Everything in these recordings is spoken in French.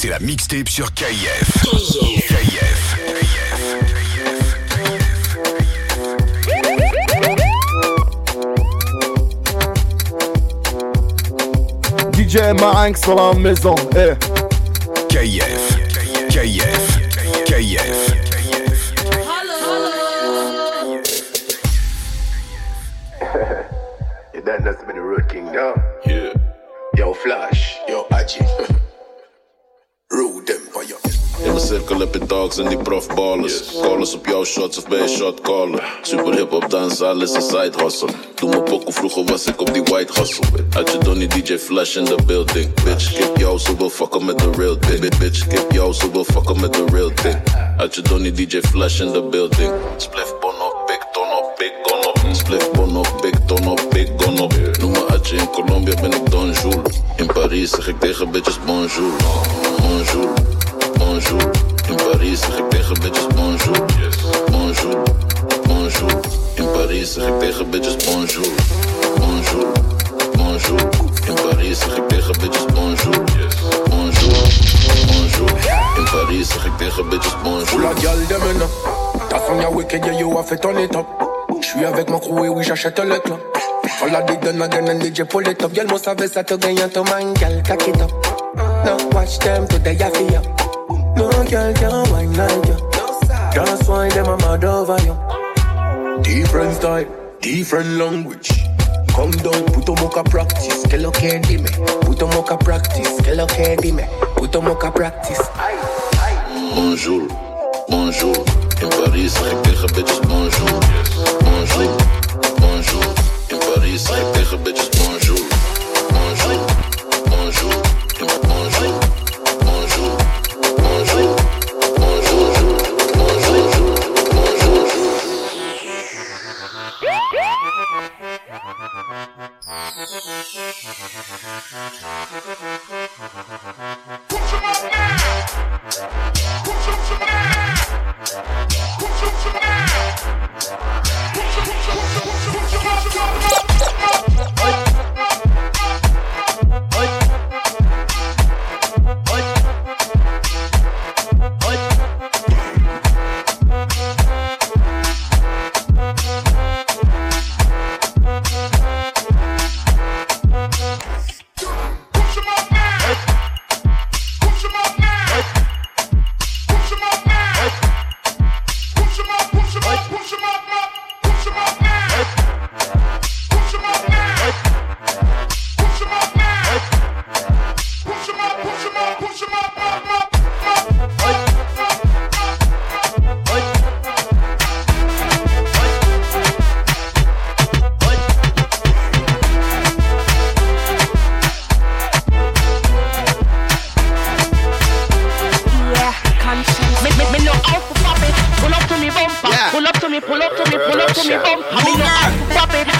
C'est la mixtape sur KIF. KIF. DJ Marinx sur la maison. Eh. Hey. KF, KF, KF. KF. Dogs en die profballers. Callers op jouw shots of bij shot callen. Super hip hop dans, alles een side hustle. Doe me pokoe, vroeger was ik op die white hustle. Had je Donnie DJ Flash in the building. Bitch, kip jou, zo wil fucken met the real thing. Bitch, kip jou, zo wil fucken met the real thing. Had je Donnie DJ Flash in the building. Spliff bon op, big ton op, big gun op. Spliff bon op, big ton op, big gun op. Noem me Atje, in Colombia ben ik Don. In Parijs zeg ik tegen bitches bonjour. Bonjour, bonjour. In ik tegen bitches bonjour. Bonjour, bonjour. In tegen bitches bonjour. Bonjour, bonjour. In tegen bitches bonjour. Bonjour, bonjour. In tegen bitches bonjour. of girl, them in Ta femme ya wicked, yeah, you have to turn it up. J'suis avec mon crew et oui, j'achète le club. All of the done again and DJ pull it up. Girl, must have ça to gain to man, girl, it up. No, watch them today, I feel ya. No girl can wine like you. Just wine them, I'm mad over you. Different style, different language. Come down, put a mocha practice. Que lo que dime. Put a mocha practice. Que lo que dime. Put a mocha practice. Bonjour, bonjour. In Parijs zeg ik tegen bitches bonjour. Bonjour, bonjour. In Parijs zeg ik tegen bitches bonjour. Bonjour, Put your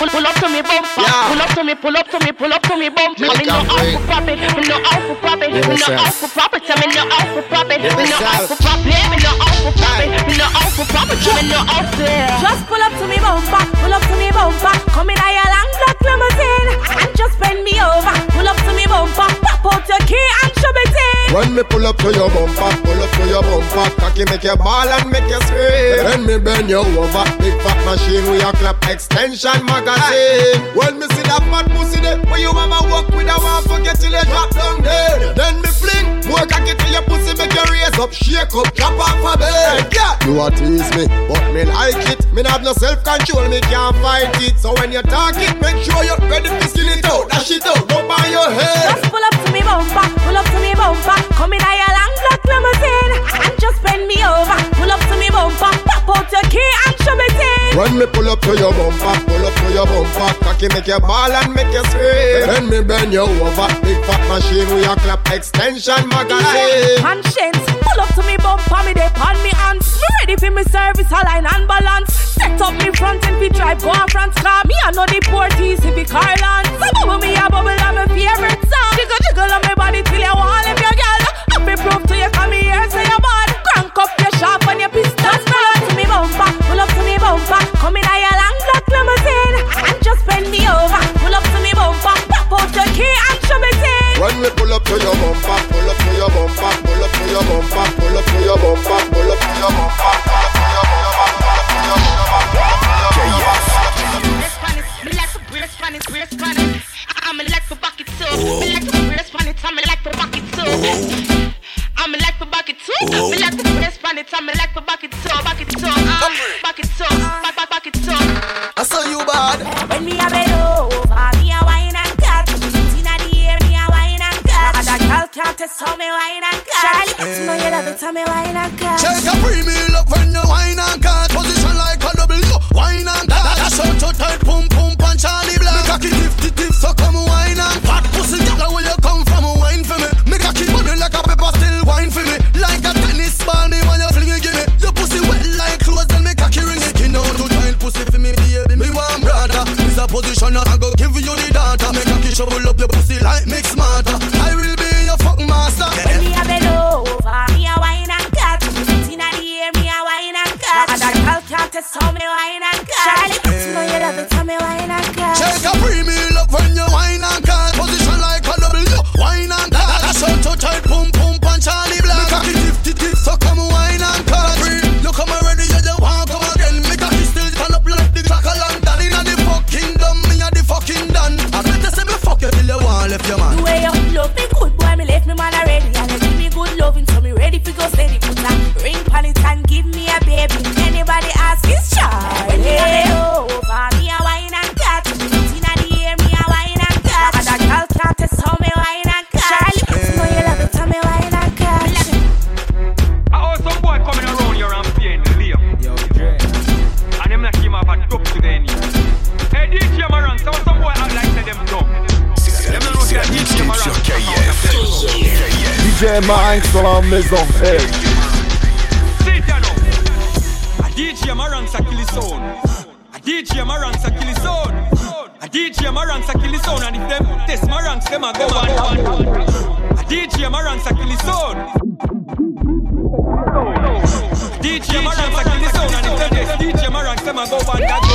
Pull, pull up to me bumper. Pull up to me, pull up to me, pull up to me bumper. Me no out for pop it. Me no out for pop it. Me no out for pop it. Me no out for pop it. Me no out for pop it. Me no out for pop it. Me no out for pop it. Me no out there. Just pull up to me bumper, pull up to me bumper. Come in a your long black limousine and just bend me over. When me pull up to your bumper, pull up to your bumper, cocky make you ball and make you scream. When me bend you over, big fat machine with a clap extension magazine. When me see that fat pussy there, where you mama walk with a one forget till you drop down dead. Then me fling more cocky to your pussy, make you raise up, shake up, drop off a bed. Yeah, you a tease me, but me like it. Me have no self control, me can't fight it. So when you talk it, make sure you're ready to skin it out, dash it out, go by your head. Just pull up to me bumper, pull up to me bumper. Come in a long black limousine and just bend me over. Pull up to me bumper, out your key and shove it in. When me pull up to your bumper, pull up to your bumper, cocky make you ball and make you scream. Then me bend you over, big fat machine with your clap extension magazine. Conscience, pull up to me bumper, me they pan me hands. Me ready for me service, align and balance. Set up me front and we drive go on front car. Me I know the porties if we Carland. So bubble me a bubble on my favorite song. Jiggle jiggle on my body till you want if your girl. Happy proof to you come here say you bad. Crank up your sharp and your pistols. Pull up to me bumper, pull up to me bumper. Come in a your long black limousine and just bend me over. Pull up to me bumper, pop out your key and show me thing. When we pull up to your bumper, pull up to your bumper, pull up to your bumper, pull up to your bumper, pull up to your bumper, pull up to your bumper, pull up to your bumper, pull up to your bumper. I'm like for bucket too. Me like to brace on it. I'm like for bucket too. I'm like for bucket too. Me like to brace on it. I'm like for bucket too. Bucket too. Uh, bucket. Back back bucket too. I saw you bad. When me a bend over, me a wine and cut. Inna the air, me a wine and cut. And that girl can't test how me wine and cut. Charlie, you know you love it, how me wine and cut. Check a premium look when you wine and cut. A position I go give you the data. Me cocky shovel up your pussy like mix et sur la maison. DJ Marinx a DJ DJ And if them test Marinx, them a go one, one, one. DJ Marinx a. DJ Marinx a. And if them test DJ Marinx, them go one, one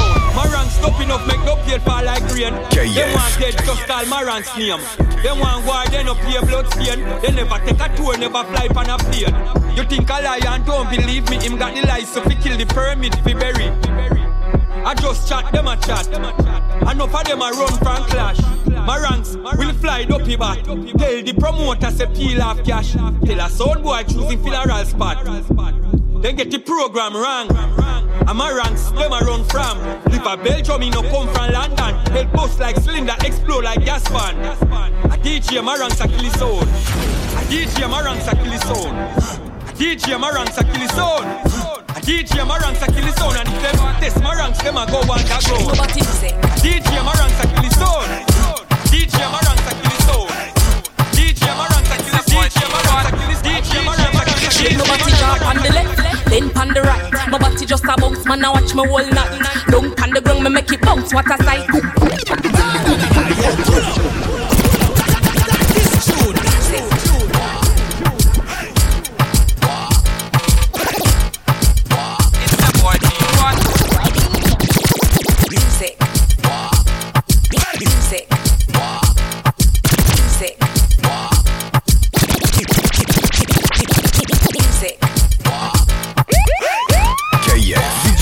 stop enough, make no pale fall like rain. KF. Them want dead, just call Maran's name. Them want war, they no pay blood stain. They never take a tour, never fly pan a plane. You think a and don't believe me? Him got the license so fi kill the permit fi bury. I just chat, them a chat. Enough of them a run from clash. My ranks will fly dopey back. Tell the promoter say peel off cash. Tell a sound boy choosing funeral spot. Then get the program wrong. And my ranks, them a run from. Live a Belgium, me no come from London. Head bust like cylinder, explode like gas fan. A DJ, my ranks a kill his own. A DJ, my ranks a kill his own. A DJ, my ranks a kill his own. A DJ, my ranks a kill his own. And if them test my ranks, them a go go. Nobody say. A DJ, my ranks a kill his own. DJ, my ranks a kill his own. DJ, my ranks a kill his DJ, my ranks a kill his DJ, my ranks a kill his Shake my body drop on the left, then on the right. My body just a bounce, man. I watch me whole night. Don't on the ground, me make it bounce. What a sight!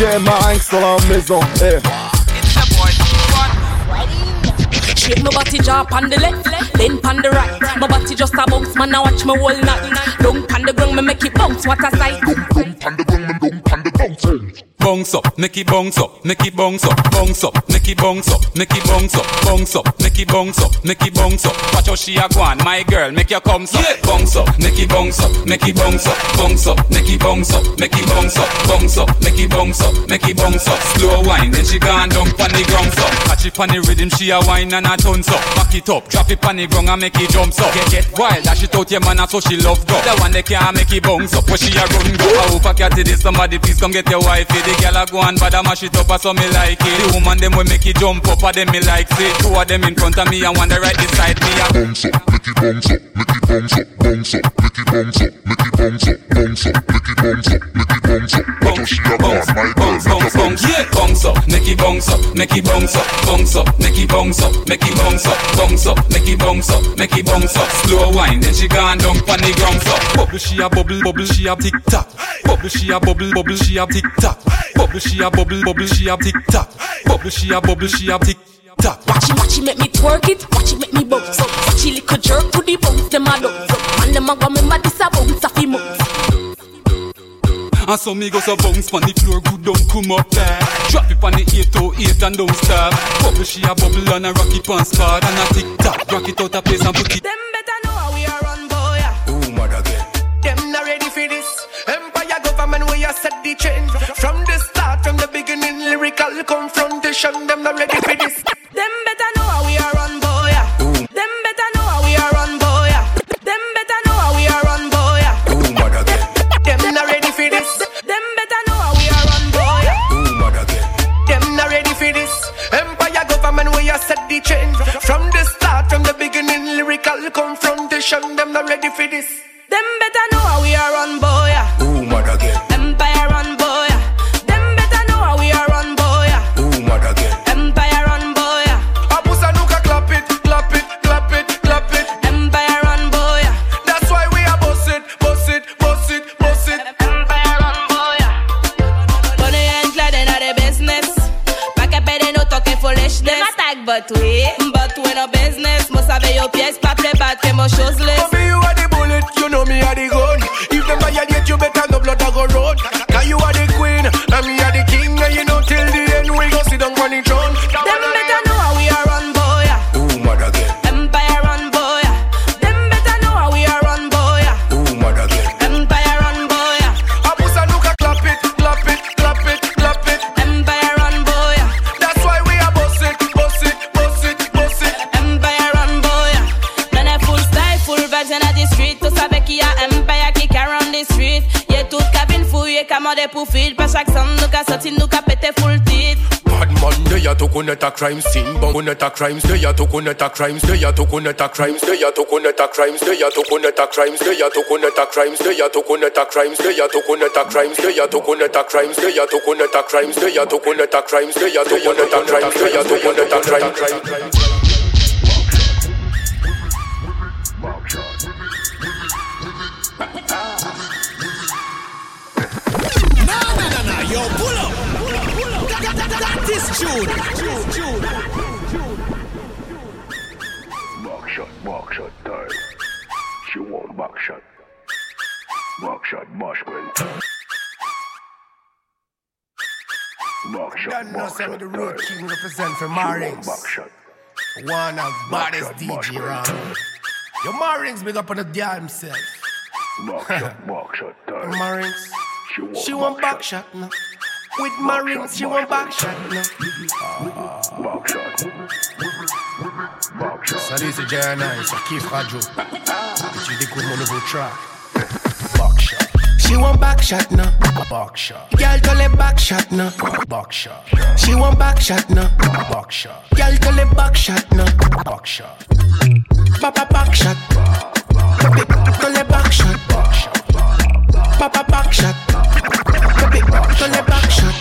KF. DJ Marinx dans la maison. Eh. Hey. Shake my body drop on the left, then on the right. My body just a bounce, man. I watch me whole night. Don't on the ground, me make it bounce. What a sight! Bounce up, make it bounce up, make it bounce up, bounce up, make it bounce up, make it bounce up, bounce up, make it bounce up, make it bounce up. Watch how she a go on, my girl, make your come up, bounce up, make it bounce up, make it bounce up, bounce up, make it bounce up, make it bounce up, bounce up, make it bounce up, make it bounce up. Slow wine, then she gone down pon the ground up. Catch it pon the rhythm, she a wine and a tons up. Back it up, drop it pon the ground and make it jump up. Get get wild, dash it out your man, so she love go. The one that can't make it bounce up, where she a run go. I hope I catch this, somebody please come get your wifey. The girl a go on, but I mash it up, so me like it. The woman them will make it jump up, and them me like it. Two of them in front of me and one the right beside me. A bounce up, make it bounce up, make it bounce up, bounce up, make it bounce up, make it bounce up, bounce up, make it bounce up, make it bounce up. Watch how she a go on, my girl, make it bounce yeah, bounce up, make it bounce up, make it bounce up, bounce up, make it bounce up, make it bounce up, bounce up, make it bounce up, make it bounce up. Slow wine, then she gone down pon the ground up. Bubble she a bubble, bubble she a tick tock. Bubble she a bubble, bubble she a tick tock. Bubble she a bubble, bubble she a tick tock. Bubble she a bubble she a tick tock. Watch it, watch it, make me twerk it. Watch it, make me bounce up. Watch it, lick a jerk to the bounce, them a dance up. Man, them a go me mad, this a bounce, a fi mouth. And so me go so bounce pon the floor, good don't come up there. Drop it pon the 808 and don't stop. Bubble she a bubble and a rock it pon spot and a tick tock. Rock it out a place and put it. Them better know how we are run, government, set the change. From the start, from the beginning, lyrical confrontation. Them not ready for this. Them better know how we are run, boy. Them better know how we are run, boy. Them better know how we are run, boy. Ooh, mother girl. Them not ready for this. Them better know how we are run, boy. Ooh, mother girl. Them not ready for this. Empire government, we are set the change. From the start, from the beginning, lyrical confrontation. Them not ready for this. kuneta crimes team bomb kuneta crimes they are to kuneta crimes they are to kuneta crimes they are to a crime. Say ya to kuneta crimes they are to kuneta crimes they are to kuneta crimes they are to kuneta crimes they are to kuneta crimes they are to a crime. Say ya to Not a crime. Say ya to kuneta crimes Yo, pull up! Pull up, pull up! That, that! Buckshot Marshman. Buckshot Don't know some of the rookie king represent from Marings. One of baddest DJ around. Your Marings big up on the guy himself. Buckshot, Buckshot time. She want, she want now. With my rings, she want backshot now. Backshot. Buckshot. Salut, c'est Jay et sur Kif Radio. Tu découvres mon nouveau track. She want back shot now. Back shot. Girl, call it back shot now. Back shot. She want back shot now. Back shot. Girl, call it back shot now. Back shot. Papa back shot. Call it back shot. Papa back shot. Call it back shot.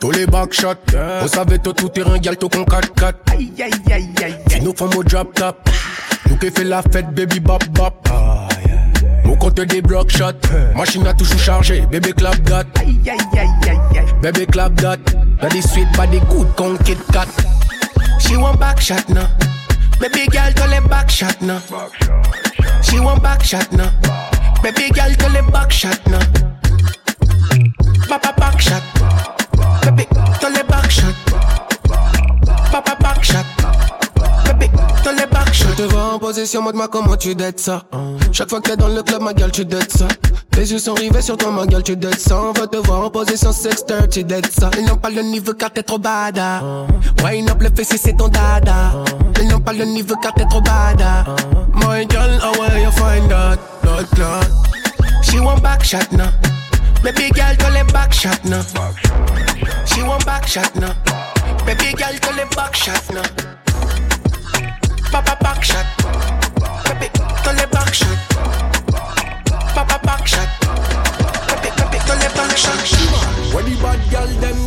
Tous les backshots, on savait tout tout terrain, gal tout con 4-4. Aïe, aïe, aïe, aïe, C'est nous femmes au drop top. Nous qui fait la fête, baby bop bop. Côté des blocs shot, machine à toujours chargée, bébé clap date. Aïe aïe aïe aïe aïe, bébé clap date. Dans des suites, pas des coups de Kit Kat. She want back shot now, baby girl to les back shot now. She want back shot now, baby girl to les back shot now. Papa back shot, baby to les back shot. Papa back shot. Je te vois en position, mode ma comment tu dettes ça. Hein. Chaque fois que t'es dans le club, ma gueule, tu dettes ça. Tes yeux sont rivés sur toi, ma gueule, tu dettes ça. On va te voir en position sexter, tu dettes ça. Ils n'ont pas le niveau car t'es trop bada. Wine up le fessier, c'est ton dada. Ils n'ont pas le niveau car t'es trop bada. My girl, oh where you? Find that? Not that. She want back shot now. Baby girl, call it back shot now. She want back shot now. Baby girl, call it back shot now. Papa back shot. Pepe, tole back shot. Papa back shot. Pepe, pepe, tole back shot. When the bad girl them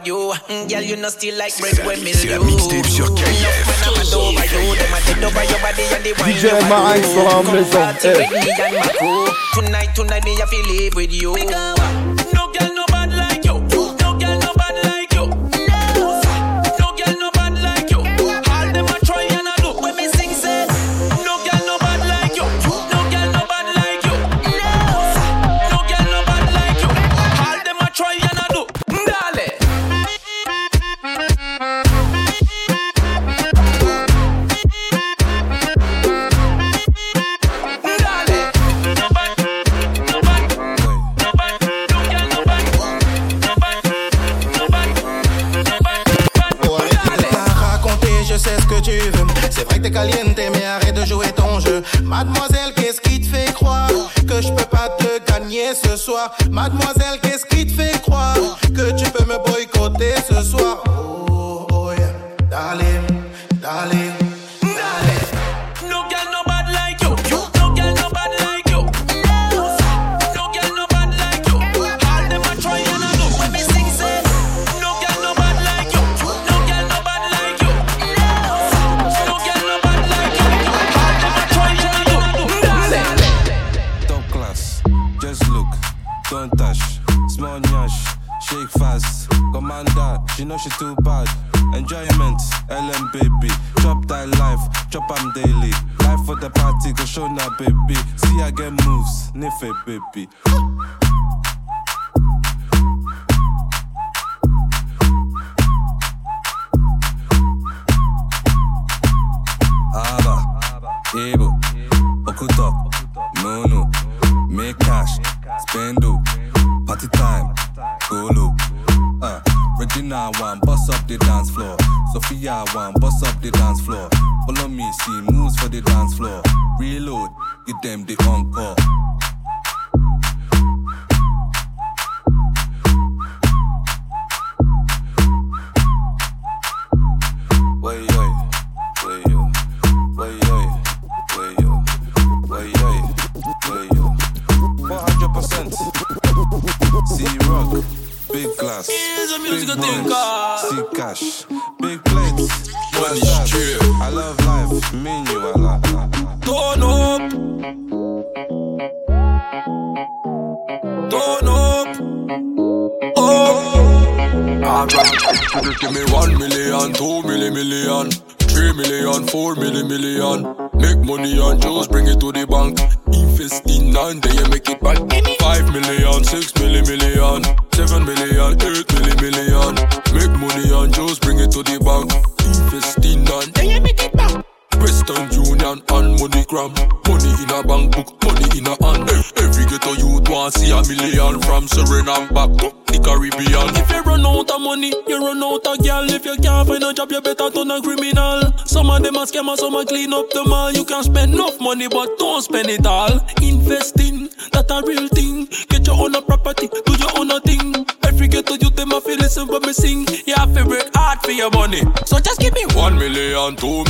over you. Girl, you know still like bread when me lose. Enough when I'm at over you Them a dead over your mixtape sur KF. DJ me and my crew Tonight, tonight, me have to live with you. Some a clean up the mall. You can spend enough money, but don't spend it all. Investing, that a real thing. Get your own property, do your own thing. Every ghetto youth them a feel listen but me sing. You have to work hard for your money. So just give me one million, two million,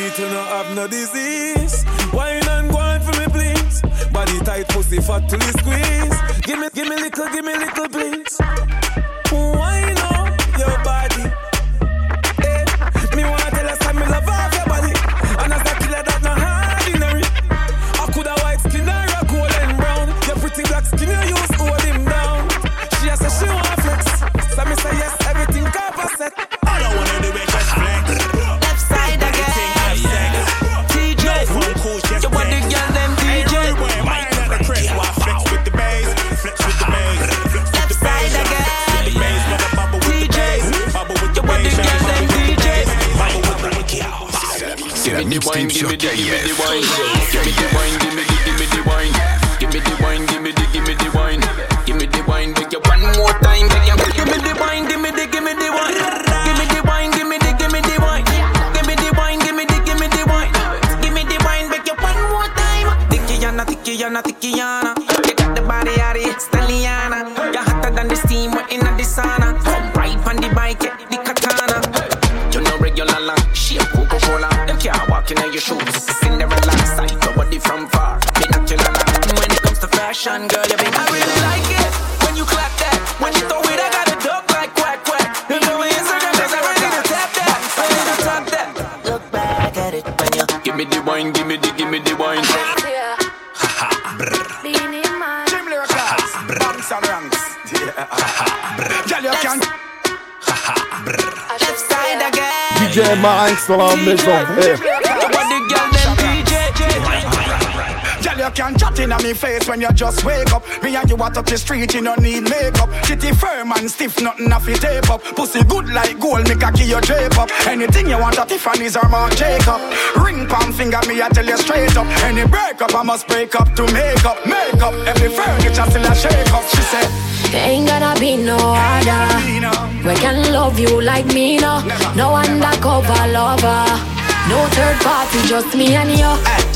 need to not have no disease. Wine and wine for me, please. Body tight, pussy fat till it squeeze. Give me, give me little, give me little, please. Me the wine, give me the, give me the wine. Bounce and ranks. Girl, you can. Left side again. DJ Marinx dans la maison. Eh. Can chat in me face when you just wake up. Me and you walk up the street, you don't need makeup. Titty firm and stiff, nothing off your tape up. Pussy good like gold, make a key your drape up. Anything you want, a Tiffany's or Marc Jacob. Ring palm finger, me I tell you straight up. Any breakup, I must break up to make up. Make up, every furniture still a shake up. She said. There ain't gonna be no other. We can love you like me, no. No undercover lover. No third party, just me and you. Your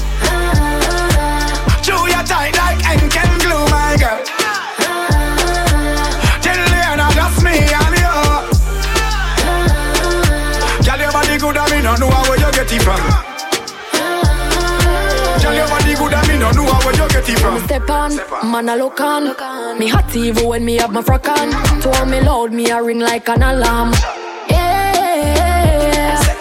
tight like Henken glue, my girl. Leona just me and you. Girl, your body good and me no know where you get it from. Girl, your body good and me no know where you get it from. Step on, man I look on. Me hot even when me have my frock on. Told me loud, me a ring like an alarm.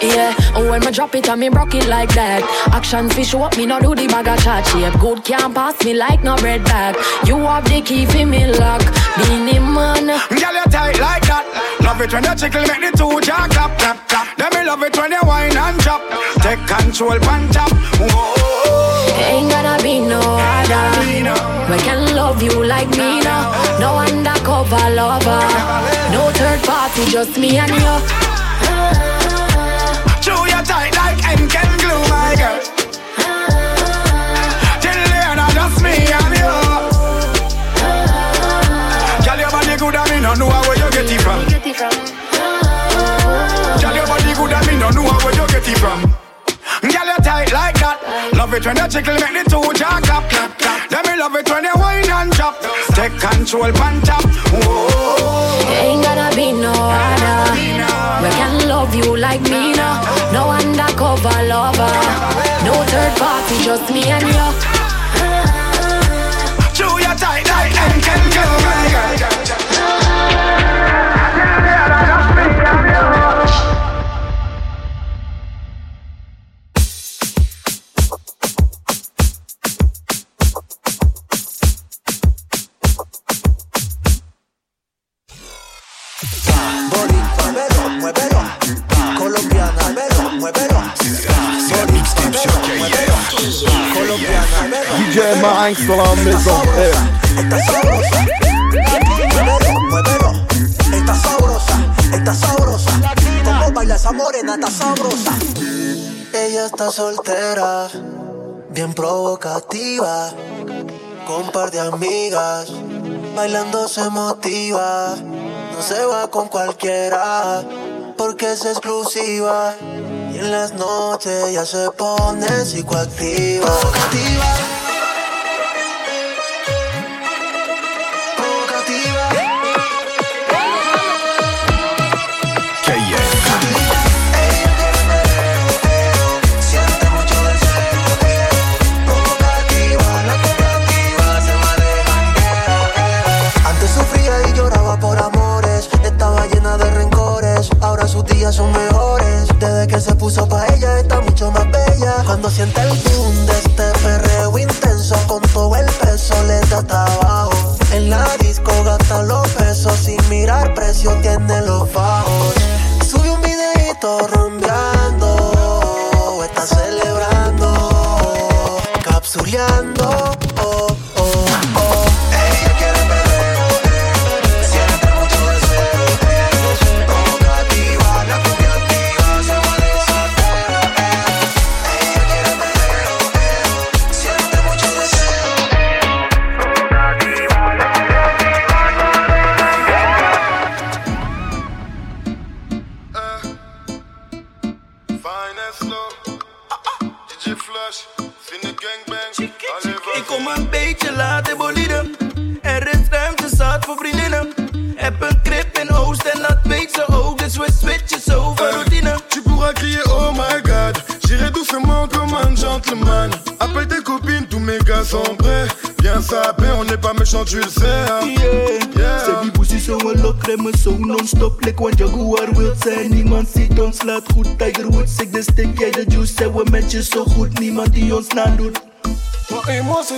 Yeah. And when me drop it and me rock it like that. Action fish up, me no do the bag of chat shape. Good can't pass me like no bread bag. You have the key for me lock. Beanie man. Girl, you tight like that. Love it when you tickle, make the two jaw clap, clap, clap. Then me love it when you whine and chop. Take control, pan top. Whoa. Ain't gonna be no other. We can love you like me now. No undercover lover. No third party, just me and you can glue my girl. Till I just me and you. Your body good and me no know where you get it from. Your body good and me no know where you get it from you tight like that. Love it when you tickle, make the two jaw clap, clap, clap. Let me love it when you whine and drop. Take control, pan tap. Whoa. Ain't gonna be no other. We can love you like me now. No undercover lover. No third party, just me and you. Chew your tight like and can go, DJ Minds de la Maison eh. Está sabrosa, muévelo, está sabrosa, está sabrosa. Como baila esa morena, está sabrosa. Ella está soltera, bien provocativa, con par de amigas, bailando se motiva. No se va con cualquiera, porque es exclusiva. En las noches ya se pone psicoactiva. días son mejores. Desde que se puso pa' ella está mucho más bella. Cuando siente el Dios Nandun. But it must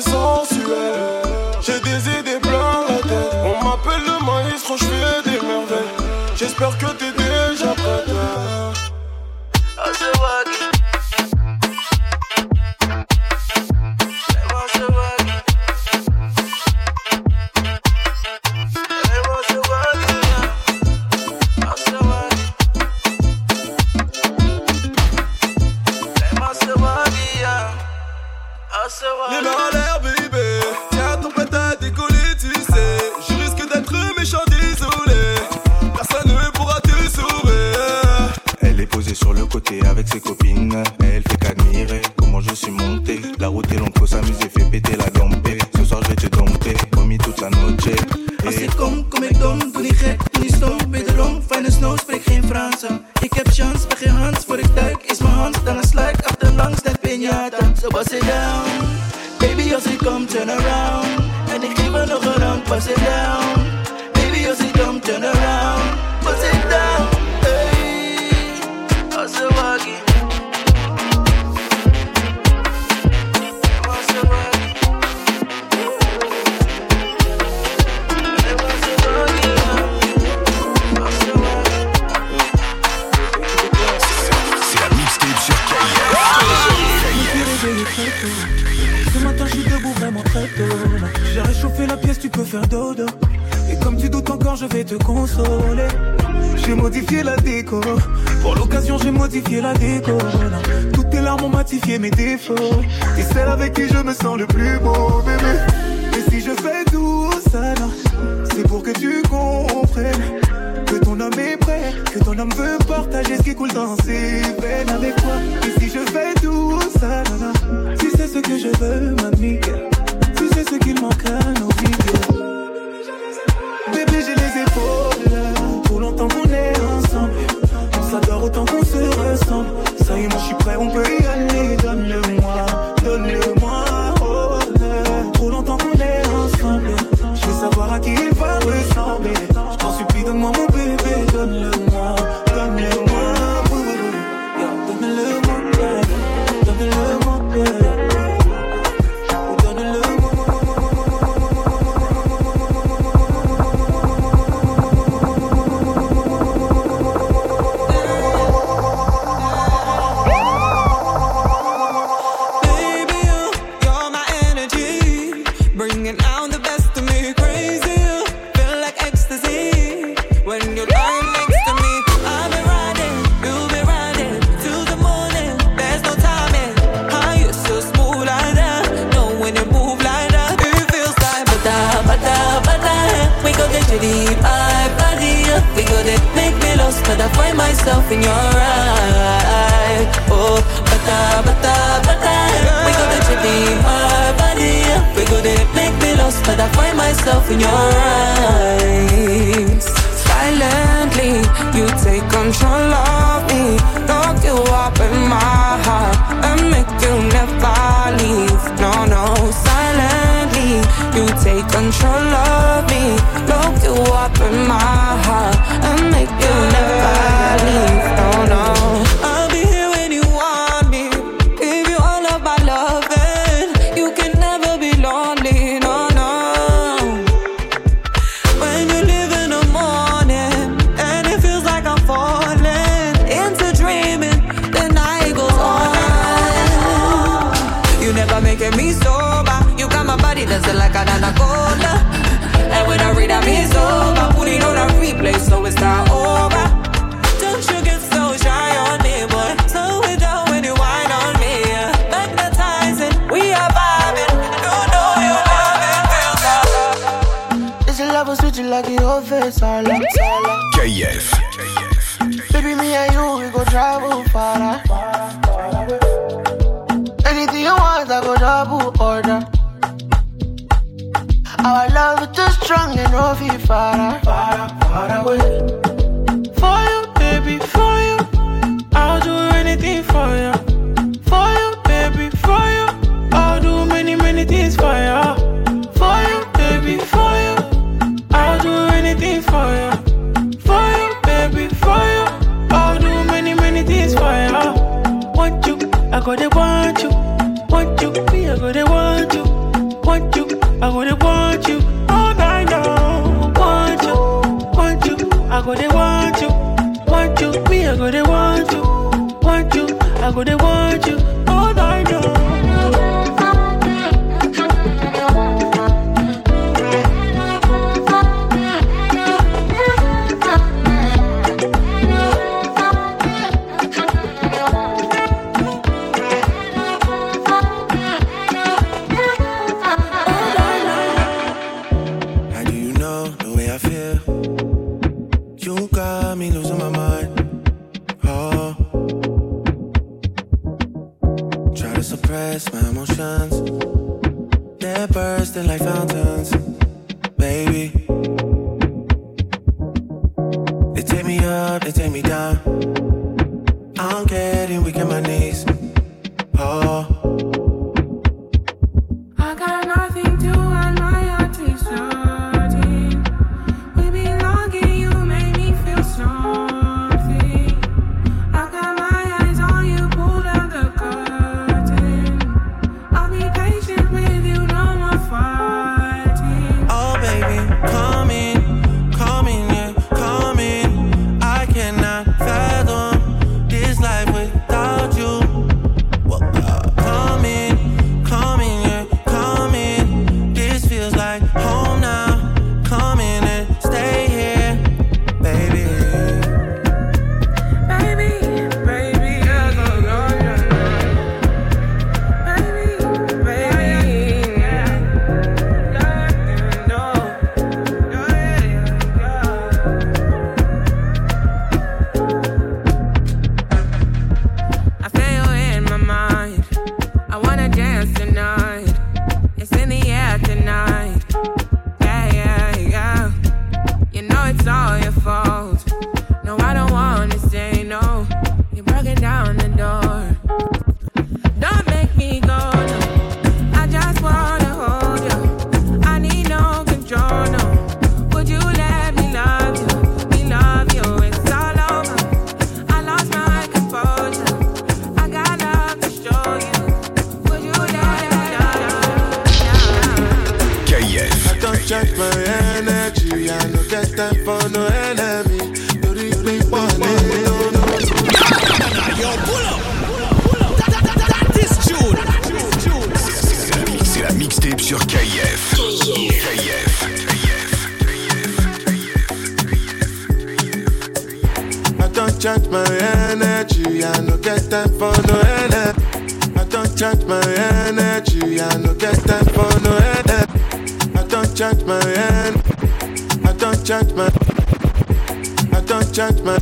confess all I'm telling. KF. Baby, me and you, we go travel far. Anything you want, I go double order. Our love is too strong and no fee far, far, far away. For you, baby, for you, I'll do anything for you. go to want you, want you. Me, I go to want you, want you. I go to want you all night long. Want you, want you. I go to want you, want you. Me, I go to want you, want you. I go to want you all night long. My. I don't charge my.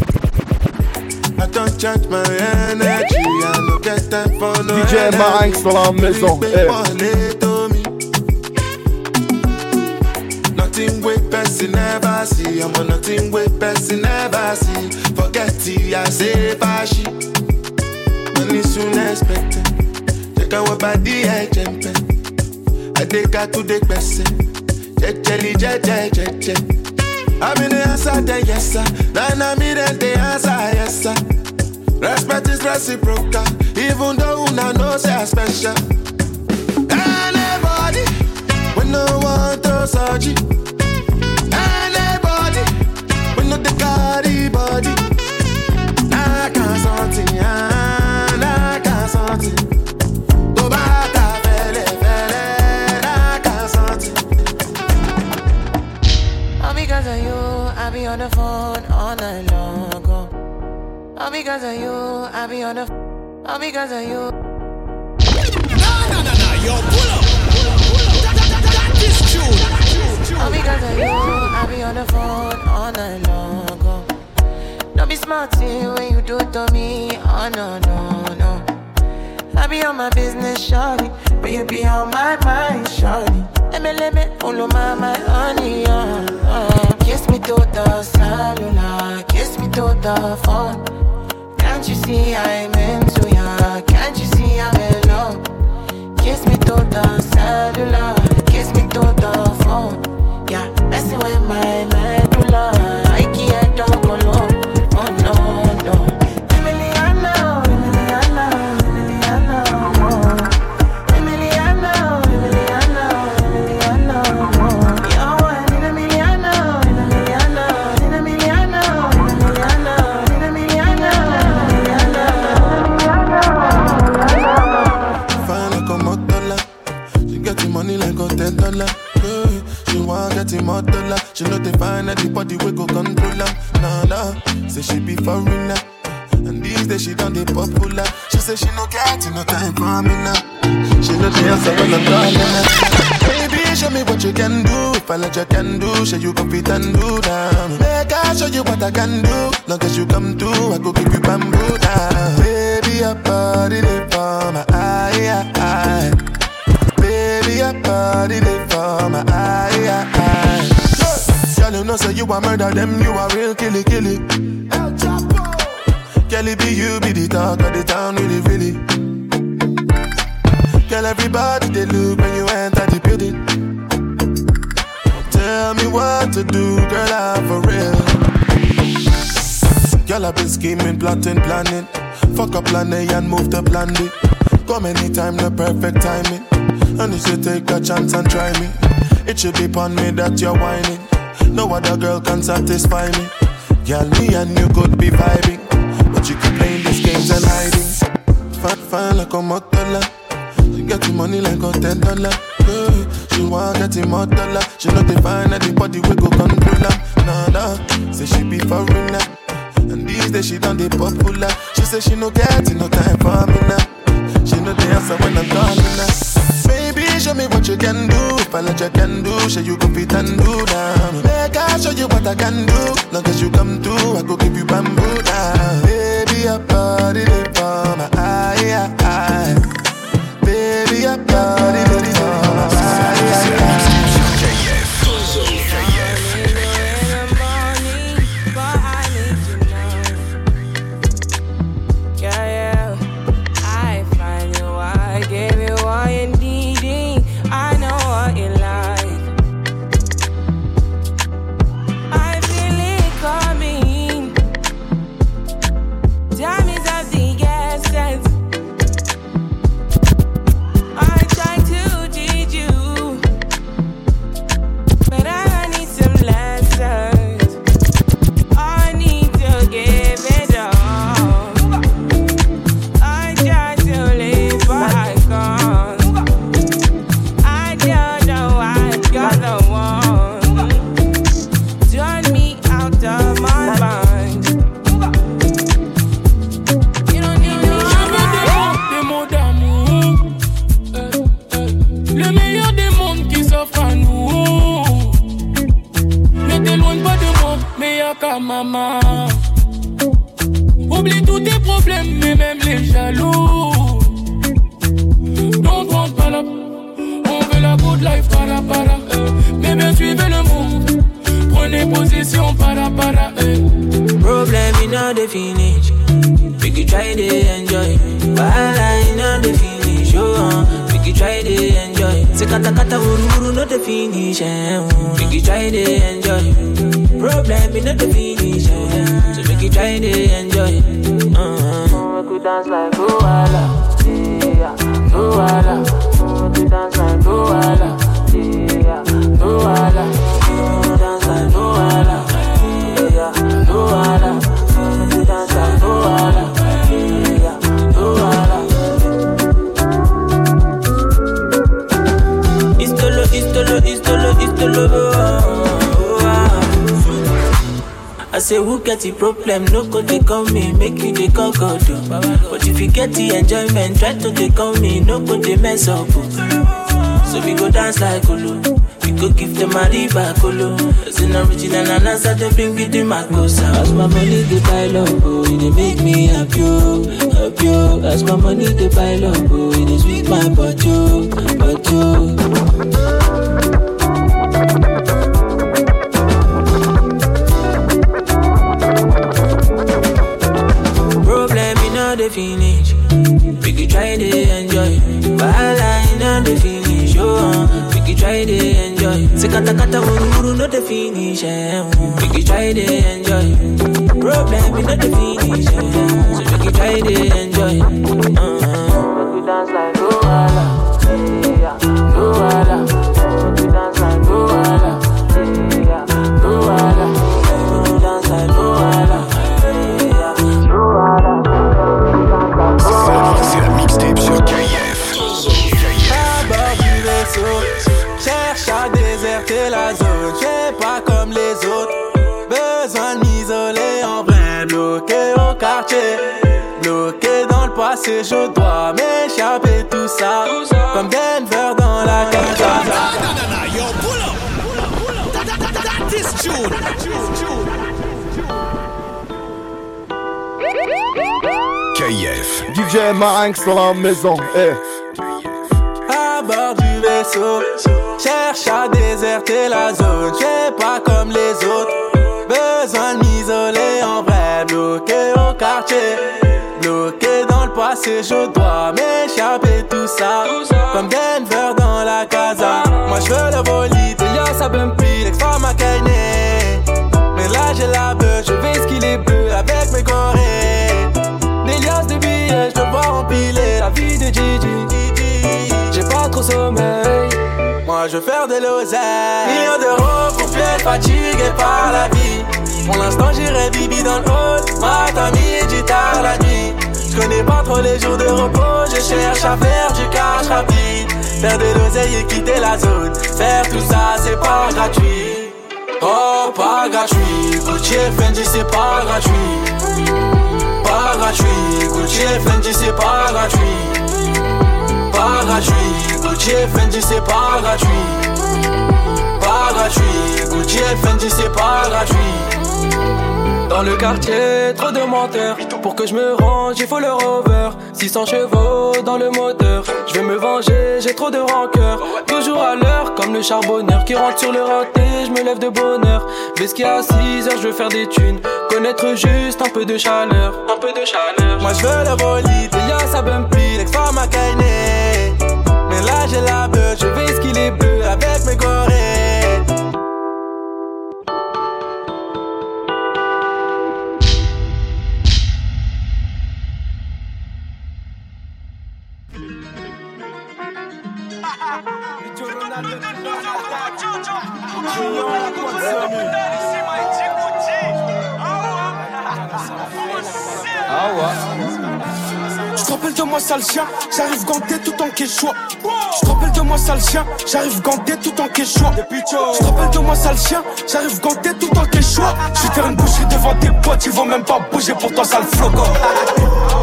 I don't charge my energy. I no get time for no DJ energy. Marinx dans la maison. Eh. Me. Nothing with person never see. I'm on nothing with person never see. Forget it, I say fashi. Money soon expected. Check out what body I jump I take her to the person. Check jelly, check, check, check, check. I'm in the answer, then yes, sir. Then I'm in the answer, yes, sir. Respect is reciprocal, even though una know say I special. Anybody, we no want to search. Anybody, we no the carry body. I can't something, I can't something. On the phone all night long. oh. All because of you, I be on the. All because of you. Nah, nah, nah, nah, yo, pull up. That, is tune. All because of you, I be on the phone all night long. oh. Don't be smart when you do it to me. Oh no, no, no. I be on my business, shawty. But you be on my mind, shawty. Let me, let me, follow my, my honey, uh, uh. Kiss me to the cellular, kiss me to the phone. Can't you see I'm into ya? Can't you see I'm in love? Kiss me to the cellular, kiss me to the phone. Yeah, messing with my medulla. I you can do, show you go fit and do down. Make I show you what I can do. Long as you come through, I go give you bamboo down. Baby, your body they for my eye, eye. Baby, your body they for my eye, eye. Girl, you know say you a murder them, you a real killy killy. El Chapo. Girl, it be you be the talk of the town, really, really. Girl, everybody they look when you enter the building. Tell me what to do, girl, I'm for real. Girl, I've been scheming, plotting, planning. Fuck up plan A and move to plan B. Come anytime, the perfect timing. And if you take a chance and try me. It should be upon me that you're whining. No other girl can satisfy me. Girl, me and you could be vibing. But you keep playing these games and hiding. Fine, fine like a motola. She get the money like a ten dollar. Yeah. She want get him more dollar. She know they find anybody we go control her. Nah, nah. Say she be foreigner. And these days she done the popular. She say she no get no time for me now. She know the answer when I'm calling her. Baby, show me what you can do. I let you can do, show you go fit and do down. Make I show you what I can do. Long as you come through, I go give you bamboo down. Baby, your body get the problem, no go they call me, make you they call God. oh. But if you get the enjoyment, try to they call me, no go they mess up. oh. So we go dance like Olo, we go give them a riba Colo. As an original and I they bring it in my cosa. As my money they pile up, oh, it they make me happy, oh, happy. Oh. As my money they pile up, oh, is sweet my butt, oh, butt. Oh. Kata kata no the finish. Uh, we try enjoy. Problem all the finish. So we could try enjoy. Uh-huh. We could dance like. Passé. Je dois m'échapper tout ça, comme Denver dans la cage. Yo, pull up. Pull up. That, that, that, that is tune. KF. DJ Marinx dans la maison. Eh. à bord du vaisseau. Cherche à déserter la zone, j'ai pas comme les autres. Besoin de m'isoler en vrai, bloqué au quartier. Bloqué dans passé, je dois m'échapper tout ça. Comme Denver dans la casa. Moi je veux le bolide, Elias à Bumpy, l'ex-femme à. Mais là j'ai la beuh, je vais skiller bleu avec mes gorées. Des liasses de billets, je te vois empiler la vie de Gigi. J'ai pas trop sommeil. Moi je veux faire de l'oseille. Millions d'euros pour plus être fatigué par la vie. Pour l'instant j'irai bibi dans le. Matin, midi, tard la nuit. Je connais pas trop les jours de repos. Je cherche à faire du cash rapide. Faire de l'oseille et quitter la zone. Faire tout ça c'est pas gratuit. Oh, pas gratuit. Gucci et Fendi c'est pas gratuit. Pas gratuit. Gucci et Fendi c'est pas gratuit. Pas gratuit. Gucci et Fendi c'est pas gratuit. Pas gratuit. Gucci et Fendi c'est pas gratuit. Dans le quartier, trop de menteurs. Pour que je me range, il faut le rover. 600 chevaux dans le moteur. Je vais me venger, j'ai trop de rancœur. Toujours à l'heure, comme le charbonneur qui rentre sur le raté. Je me lève de bonheur. Vesquille à 6 heures, je veux faire des thunes. Connaître juste un peu de chaleur. Un peu de chaleur. Moi je veux le bolide, Elias à Bumpy, l'ex-femme. Mais là j'ai la beuh, je vais skiller bleu avec mes gorées. Je te rappelle de moi sale chien, j'arrive ganté tout en quechua. Je te rappelle de moi sale chien, j'arrive ganté tout en quechua. Je te rappelle de moi sale chien, j'arrive ganté tout en quechua. Je vais faire une boucherie devant tes potes, ils vont même pas bouger pour toi sale floco.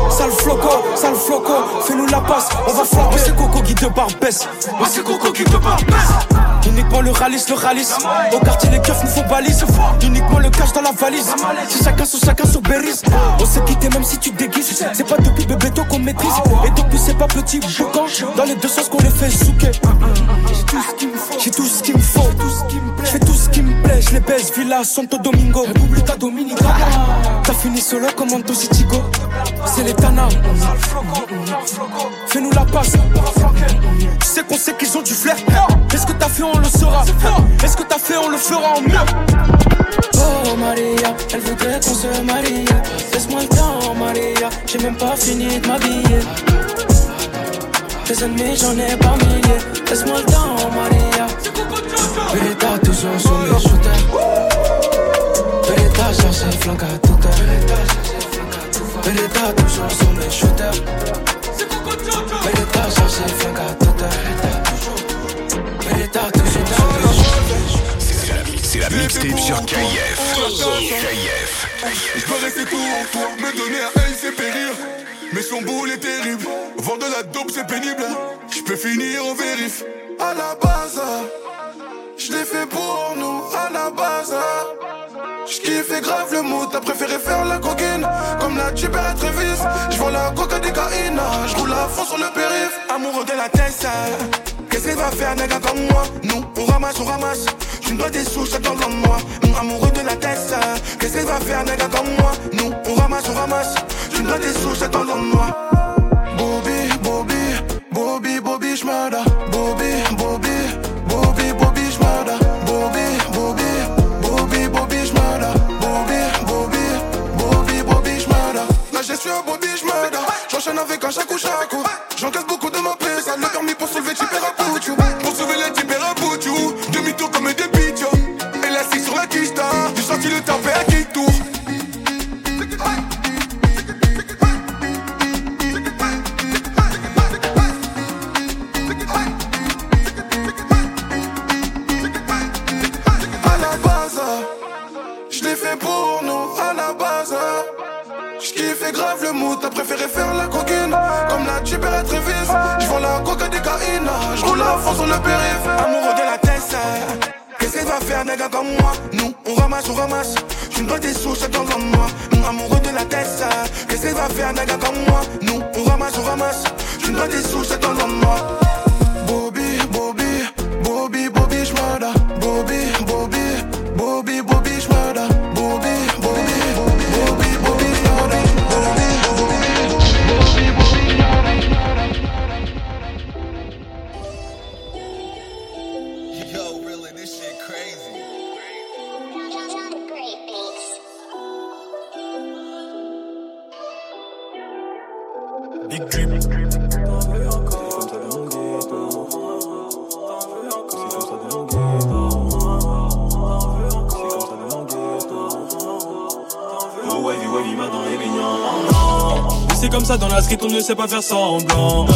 Sale floco, sale floco, fais-nous la passe, on va flamber. C'est Coco qui te barbesse, moi c'est Coco qui te barbesse. Uniquement le ralice, le ralice. Au quartier, les keufs nous font balise. Uniquement le cash dans la valise. C'est chacun sur chacun sur Berries. On s'est quitté même si tu déguises. C'est pas depuis bébé qu'on maîtrise. Et depuis, c'est pas petit boucan. Dans les deux sens qu'on les fait souquer. J'ai tout ce qu'il me faut. Je fais tout ce qui me plaît. Je les baisse. Villa Santo Domingo. Republica Dominica. T'as fini solo comme Anto Citigo. C'est les. Fais-nous la passe. Tu sais qu'on sait qu'ils ont du flair. Est-ce que t'as fait, on le saura. Est-ce que t'as fait, on le fera en mieux. Oh Maria, elle voudrait qu'on se marie. Laisse-moi le temps, Maria. J'ai même pas fini de m'habiller. Tes ennemis, j'en ai pas milliers. Laisse-moi le temps, Maria. Vérita, toujours sur les shooters. Vérita, cherche ses flancs à toute heure. Vérita, toujours sur mes shooters. Vérita, cherche ses flancs à toute heure. Vérita, toujours sur mes. C'est la mixtape sur KF. KF. Je peux rester tout en toi, me donner à elle c'est périr. Mais son boule est terrible, vendre de la dope c'est pénible. Je peux finir au vérif. À la base, je l'ai fait pour nous, à la base. J'kiffais grave le mood, t'as préféré faire la coquine Comme la tuber à Trévis, j'vends la coca des J'roule à fond sur le périph' Amoureux de la tête, Qu'est-ce qu'il va faire, nègre comme moi? Nous, on ramasse, on ramasse. Tu me dois des sous, j'attends dans moi. Amoureux de la tête, Qu'est-ce qu'il va faire, nègre comme moi? Nous, on ramasse, on ramasse Tu dois des sous, j'attends dans moi Bobby, Bobby, Bobby, Bobby, j'murder Bobby, Bobby, Bobby, Bobby, j'murder Bobby, Bobby, Bobby, Bobby, j'murder Bobby, Bobby, Bobby, Bobby, j'murder La gestion Bobby, j'murder J'enchaîne avec un chaque ou chaque coup J'encaisse beaucoup de ma paix, ça dans la street on ne sait pas faire semblant.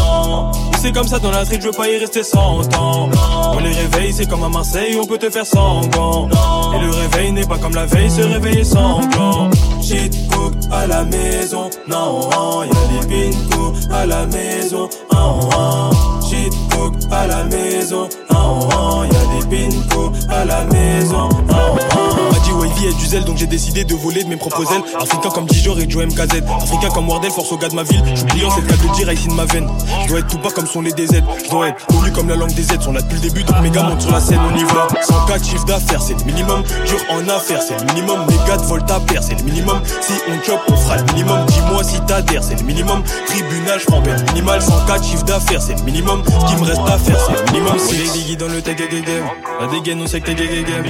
C'est comme ça dans la street je veux pas y rester 100 ans. On les réveille c'est comme à Marseille on peut te faire sanglant Et le réveil n'est pas comme la veille se réveiller sanglant Shit cook à la maison Non y'a des pinko à la maison oh, Shit cook à la maison Non y'a des pinko à la maison m'a dit Du zèle donc j'ai décidé de voler de mes propres ailes. Africain comme Dijor et Joe MKZ Africain comme Wardell, force au gars de ma ville. Je suis c'est le cas de dire, ici de ma veine. Je dois être tout bas comme sont les DZ Je dois être connu comme la langue des Z. Sont là depuis le début donc mes gars montent sur la scène On y va. 104 chiffre d'affaires c'est le minimum. Dur en affaires c'est le minimum. Mes gars de volent ta paire c'est le minimum. Si on chop on fera le minimum. Dis-moi si t'adhères c'est le minimum. Tribunal je prends minimal 104 chiffre d'affaires c'est le minimum. Ce qui me reste à faire c'est le minimum. Si les dans le tag game La dégaine on sait que game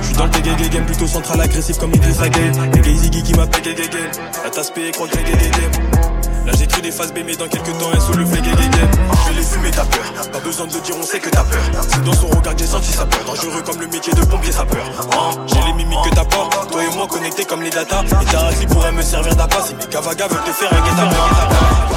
Je suis dans le tag game plutôt central agressif comme Idriss Again gay Ziggy qui m'appelle gay game La tasse payée croque gay game Là j'ai pris des phases B mais dans quelques temps elle sous le fait gay game Je vais les fumer ta peur Pas besoin de le dire on sait que t'as peur C'est dans son regard que j'ai senti sa peur Dangereux comme le métier de pompier sapeur Hein, J'ai les mimiques que t'as pas Toi et moi connectés comme les datas Et ta raclée pourrait me servir d'appât Si mes gavagas veulent te faire un guet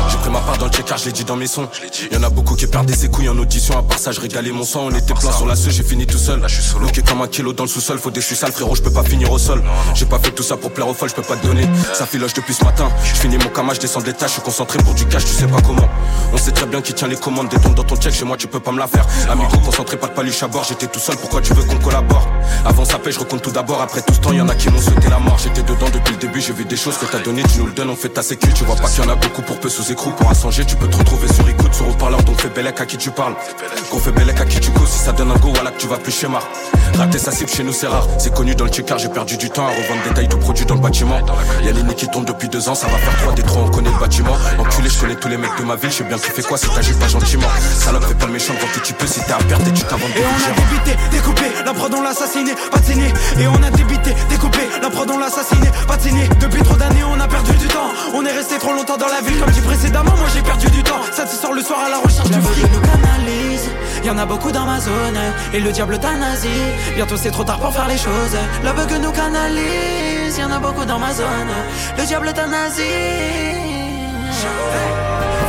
J'ai pris ma part dans le checkard, je l'ai dit dans mes sons. Y'en a beaucoup qui perdaient ses couilles en audition. À part ça, je régalais mon sang. On était plein sur la seule, j'ai fini tout seul. Là, je suis solo. comme un kilo dans le sous-sol. Faut des je suis sale, frérot, je peux pas finir au sol. J'ai pas fait tout ça pour plaire aux folles, je peux pas te donner. Ça filoche depuis ce matin. Je finis mon cama, je descends des tâches, je suis concentré pour du cash, tu sais pas comment. On sait très bien qui tient les commandes. Des dans ton check, je chez moi, tu peux pas me la faire. Amigo concentré, pas de paluche à bord, j'étais tout seul, pourquoi tu veux qu'on collabore? Avant ça paix, je recompte tout d'abord, après tout ce temps, y en a qui m'ont souhaité la mort. J'étais dedans depuis le début, j'ai vu des choses que t'as donné, tu nous le donnes, on fait ta sécu. Tu vois pas qu'il y en a beaucoup pour peu sous écrou, pour assanger, tu peux te retrouver sur écoute, sur haut-parleur, donc fais bellec à qui tu parles. Qu'on fait bellec à qui tu causes, si ça donne un go, voilà que tu vas plus schéma. Rater sa cible chez nous, c'est rare, c'est connu dans le checker, j'ai perdu du temps à revendre des tailles de produits dans le bâtiment. Y'a les qui tombent depuis deux ans, ça va faire trois des on connaît le bâtiment. Enculé, je connais tous les mecs de ma ville, je sais bien tu fais quoi si t'agis pas gentiment. Salope, fais pas le méchant quand tu peux, si t'es à perdre et tu t'inventes Et on a débité, découpé, la prod on l'a assassiné, pas de Et on a débité, découpé, la prod on l'a assassiné, pas de Depuis trop d'années, on a perdu du temps. On est resté trop longtemps dans la ville, comme dit précédemment, moi j'ai perdu du temps. Ça te sort le soir à la recherche du fric. nous canalise, y en a beaucoup dans ma zone. Et le diable nazi bientôt c'est trop tard pour faire les choses. La bug nous canalise, y en a beaucoup dans ma zone. Le diable nazi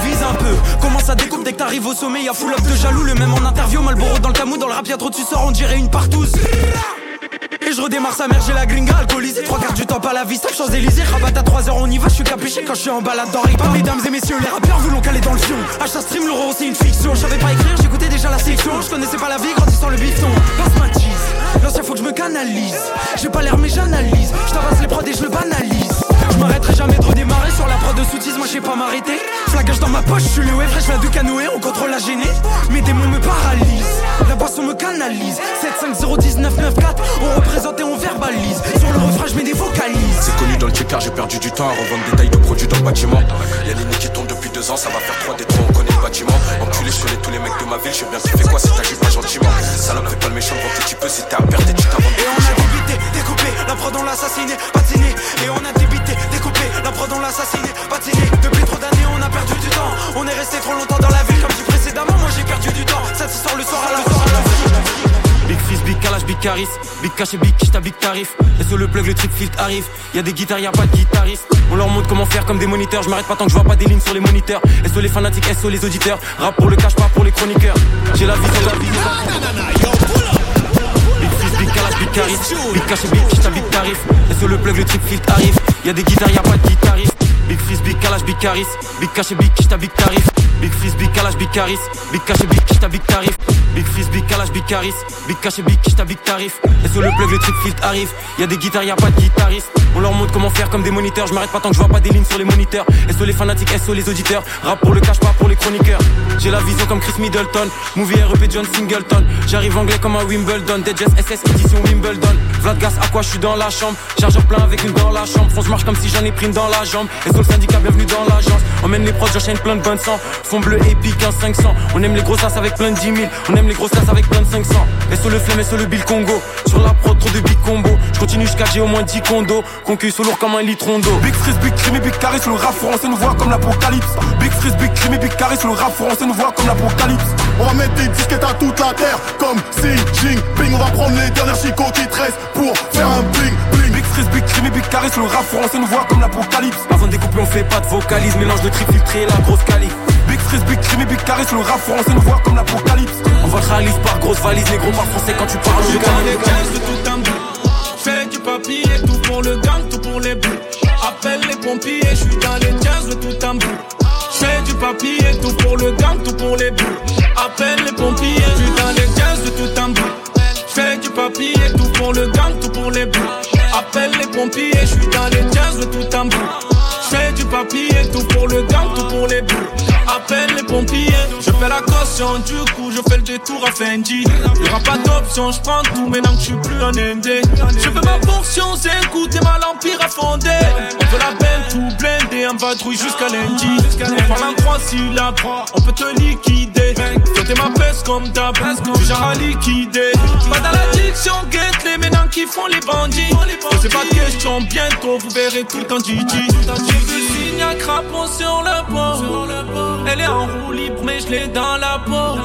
Vise un peu, comment ça découpe dès que t'arrives au sommet? Y'a full up de jaloux, le même en interview Malboro dans le tamou, dans le rap y'a trop tu sors on dirait une partouze et je redémarre sa mère, j'ai la gringa alcoolisée. Trois quarts du temps, pas la vie, stop Champs-Élysées. Rabat à 3 heures, on y va, je suis capuché quand je suis en balade dans Ripa. Mesdames et messieurs, les rappeurs voulons caler dans le fion. Achat stream, l'euro, c'est une fiction. Je savais pas écrire, j'écoutais déjà la section. Je connaissais pas la vie, grandissant le bifton. Passe ma cheese, l'ancien faut que je me canalise. J'ai pas l'air, mais j'analyse. Je les prods et je le banalise. M'arrêterai jamais de redémarrer sur la prod de soutise, moi je sais pas m'arrêter. Flagage dans ma poche, je suis le web, je viens du canoë, on contrôle la gênée. Mes démons me paralysent, la boisson me canalise. 7501994, on représente et on verbalise. Sur le refrain, je mets des vocalises. C'est connu dans le checker, j'ai perdu du temps à revendre des tailles de produits dans le bâtiment. Y'a les qui tombent depuis deux ans, ça va faire trois des trois, on connaît le bâtiment. Enculé, je connais tous les mecs de ma ville, je sais bien tu fais quoi si t'agis pas gentiment. Salope, fais pas le méchant, quand tu peux, si t'es à perdre, tu t'inventes Et on a débité, découpé, la prod on l'a assassiné, patiné. Et on a débité, découpé, la prod on l'a assassiné, patiné. Depuis trop d'années, on a perdu du temps. On est resté trop longtemps dans la ville, comme dit précédemment, moi j'ai perdu du temps. Ça te sort le soir à la Big Fizz, Big Kalash, Big Caris Big Cash et Big Kishta, Big Tarif. Et sur le plug, le trip filtre arrive. Y'a des guitares, y'a pas de guitariste On leur montre comment faire comme des moniteurs. Je m'arrête pas tant que je vois pas des lignes sur les moniteurs. Et sur les fanatiques, et sur les auditeurs. Rap pour le cash, pas pour les chroniqueurs. J'ai la vision, la vie Fizz, Big Kalash, Big Cash et Big Big Tarif Et sur le plug, le trip filtre arrive. Y'a des guitares, y'a pas de guitariste Big Fizz, Big Kalash, Big Caris. Big Cash et Big Kishta, Big Tarif. Big Fizz, Big Kalash, Big Caris. Big Cash et Big Kishta, Big Tarif. Big Fizz, Big Kalash, Big Caris. Big Cash et Big Kishta, Big Tarif. Et le plug le trip filtre arrive. Y'a des guitares, y'a pas de guitariste On leur montre comment faire comme des moniteurs. Je m'arrête pas tant que je vois pas des lignes sur les moniteurs. Sur les fanatiques, sur les auditeurs. Rap pour le cash, pas pour les chroniqueurs. J'ai la vision comme Chris Middleton. Movie REP John Singleton. J'arrive anglais comme un Wimbledon. Dead SS édition Wimbledon. Vlad Gas à quoi je suis dans la chambre? Chargeur plein avec une dans la chambre. Fonce marche comme si j'en ai pris une dans la jambe sur le syndicat bienvenue dans l'agence. Emmène les proches j'enchaîne plein de bonnes sang Fond bleu épique 15 500 On aime les grosses avec plein de 10 000 On aime les grosses avec plein de 500 Et sur le flemme et sur le bill Congo. Sur la prod trop de big combo. Je continue jusqu'à j'ai au moins 10 condos. Concueille sous lourd comme un litron d'eau Big Freeze, Big Crime Big Caris Le rap français. Nous voit comme l'apocalypse. Big Freeze, Big Crime Big Caris Le rap français. Nous voit comme l'apocalypse. On va mettre des disquettes à toute la terre. Comme Xi Jinping On va prendre les dernières chicots qui te restent Pour faire un bling bling. Big Freeze, Big Crime Big Caris Le rap français. Nous voit comme l'apocalypse. Avant on fait pas de vocalise Mélange de trip filtré et la grosse calife Big Freeze, Big Crime Big Caris Le rap français nous voit comme l'apocalypse. On va réalise par grosse valise Négro par français quand tu parles Je les de tout un bout. Fais du papier, tout pour le gang, tout pour les bouts. Appelle les pompiers, je suis dans les jazz de tout un bout. Fais du papier, tout pour le gang, tout pour les bouts. Appelle les pompiers, je suis dans les jazz de tout un bout. Fais du papier, tout pour le gang, tout pour les bouts. Appelle les pompiers, je suis dans les jazz de tout un bout Fais tout pour le gang, tout pour les bouts Appelle les pompiers, je fais la caution, du coup je fais le détour à Fendi. Y'aura pas d'option, je prends tout maintenant que je suis plus un indé Je veux ma portion, c'est écouter ma l'empire à fonder. On veut la belle tout blindé, un vadrouille jusqu'à lundi. On parle en trois syllabes, on peut te liquider. Fêter ma peste comme d'hab, du genre à liquider. Pas dans l'addiction, guette les maintenant qui font les bandits. C'est pas de question, bientôt vous verrez tout en Didi. J'ai le signe à crapaud sur le pont Elle est en roue libre mais je l'ai dans la peau.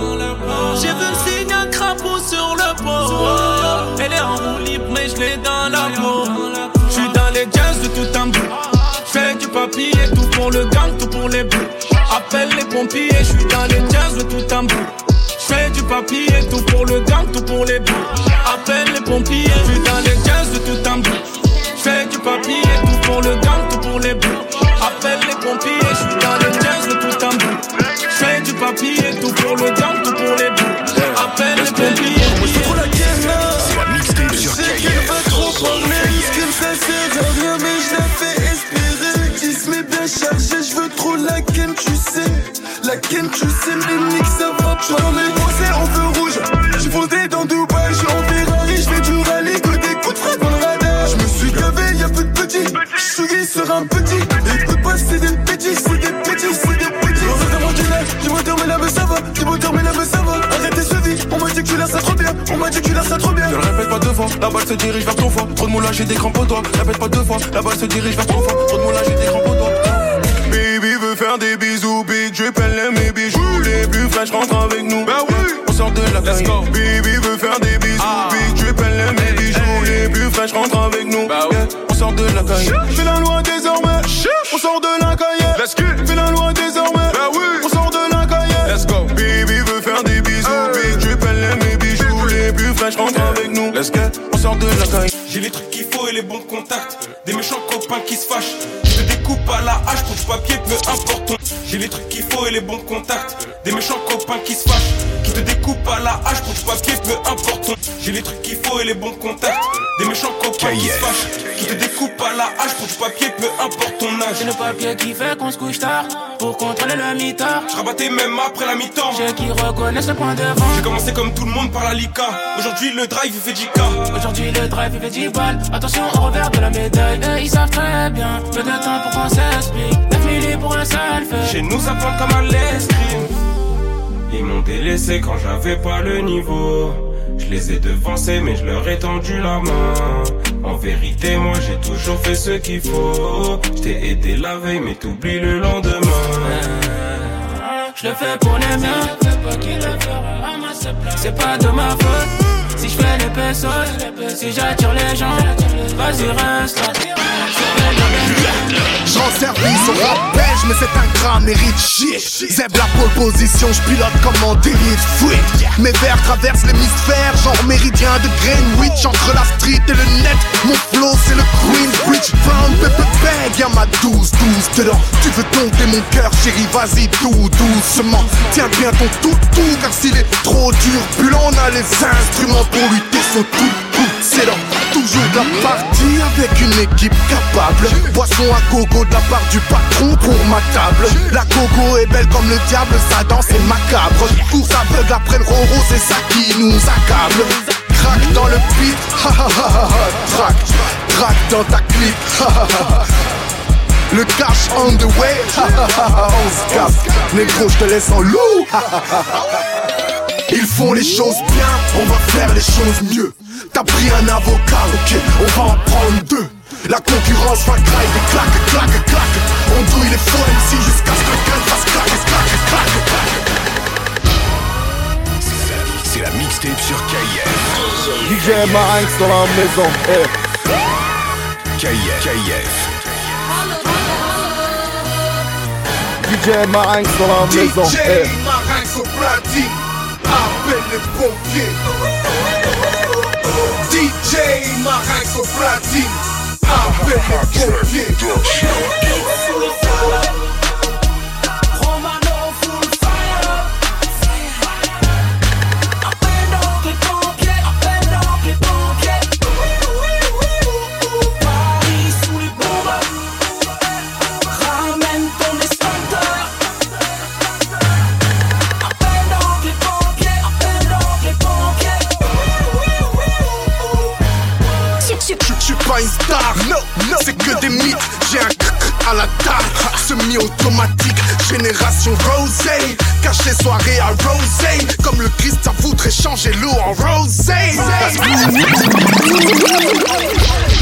J'ai vu le signe à crapaud sur le pont Elle est en roue libre mais je l'ai dans la peau. Je suis dans les jazz de tout un bout. Fais du papier, tout pour le gang, tout pour les bouts. Appelle les pompiers, je suis dans les jazz de tout un bout. Fais du papier, tout pour le gang, tout pour les bouts. Appelle les pompiers, je suis dans les jazz de tout un bout. Fais du papier, tout pour le gang, tout pour les bouts Appelle les pompiers, je suis dans les jazz de tout un bout Fais du papier, tout pour pour le gang, tout pour les bouts. Appelle les pompiers. Trop la guerre là. C'est la mixtape sur Je sais qu'elle va trop parler, ce qui me fait sert à rien, mais je la fais espérer. 10 mais bien chargé, je veux trop la ken, tu sais. La ken, tu sais, mais nique, ça va parler. Moi, c'est en feu rouge. J'suis fondé dans Dubaï, j'suis en Ferrari, j'fais du rallye, que des coups de frappe dans le radar. J'me suis gavé, y'a peu de petits. J'suis sur un petit. Me va. Du moteur, mais la me ça va. Arrêtez ce vie, on m'a dit que tu l'as ça trop bien. On m'a dit que tu l'as ça trop bien. Ne le répète pas deux fois, la balle se dirige vers ton foie. Trop de moulage, j'ai des crampes au doigt. Répète pas deux fois, la balle se dirige vers ton foie. Trop de moulage, j'ai des crampes au doigt. Baby veut faire des bisous, big elle aime mes bijoux. Les plus fraîches rentrent avec nous. Bah oui, on sort de la Let's go. Baby veut faire des bisous, big drip, elle aime mes bijoux. Les plus fraîches rentrent avec nous. Bah oui, on sort de la caille. Fais la loi Let's go. On sort de la caille. J'ai les trucs qu'il faut et les bons contacts. Des méchants copains qui se fâchent. Je te découpe à la hache pour du papier, peu importe ton. J'ai les trucs qu'il faut et les bons contacts. Des méchants copains qui se fâchent. Qui te découpe à la hache pour du papier, peu importe ton. J'ai les trucs qu'il faut et les bons contacts. Des méchants copains qui se fâchent. Qui te découpe à la hache pour du papier, peu importe ton âge. C'est le papier qui fait qu'on se couche tard pour contrôler le mitard. Je rabattais même après la mi-temps. J'ai qui reconnaissent le point de vente. J'ai commencé comme tout le monde par la Lika. Aujourd'hui, le drive il fait 10K. Aujourd'hui, le drive il fait 10 balles. Attention au revers de la médaille. Et ils savent très bien. Peu de temps pour qu'on s'explique. 9 milli pour un seul fait. Chez nous, ça prend comme à l'escrime. Ils m'ont délaissé quand j'avais pas le niveau. Je les ai devancés, mais je leur ai tendu la main. En vérité, moi j'ai toujours fait ce qu'il faut. Je t'ai aidé la veille, mais t'oublies le lendemain. Je le fais pour les miens. C'est pas de ma faute. Si je fais les pesos, si j'attire les gens, vas-y reste là. J'en service au rap belge, mais c'est un grand mérite shit. Zeb la pole position, je pilote comme en fuite. Mes vers traversent l'hémisphère, genre méridien de Greenwich. Entre la street et le net, mon flow c'est le Queensbridge. Brown Pepper Bag, y'a ma 12, 12 dedans. Tu veux dompter mon cœur, chérie, vas-y tout doucement. Tiens bien ton tout tout, car s'il est trop turbulent, on a les instruments pour lutter son tout. C'est là, toujours de la partie avec une équipe capable. Boisson à gogo la part du patron pour ma table. La gogo est belle comme le diable, sa danse est macabre. Course aveugle après le roro, c'est ça qui nous accable. Crac dans le beat, ha ha ha ha track dans ta clip, ha ha ha. Le cash on the way. On se casse, négro, je te laisse en loup. Ils font les choses bien, on va faire les choses mieux. T'as pris un avocat, ok, on va en prendre deux. La concurrence va et claque, claque, claque. On douille les faux MC jusqu'à ce que gun fasse claque, claque, claque, claque. C'est la mixtape sur KF. DJ Marinx dans la maison. Eh. KF. KF. DJ Marinx dans la maison. DJ Eh. Marinx au platine, appelle les pompiers. DJ Marinx au platine, I've been a good c'est que des mythes. J'ai un à la table, semi-automatique, génération rosé. Caché soirée à rosé, comme le Christ, ça voudrait changer l'eau en rosé.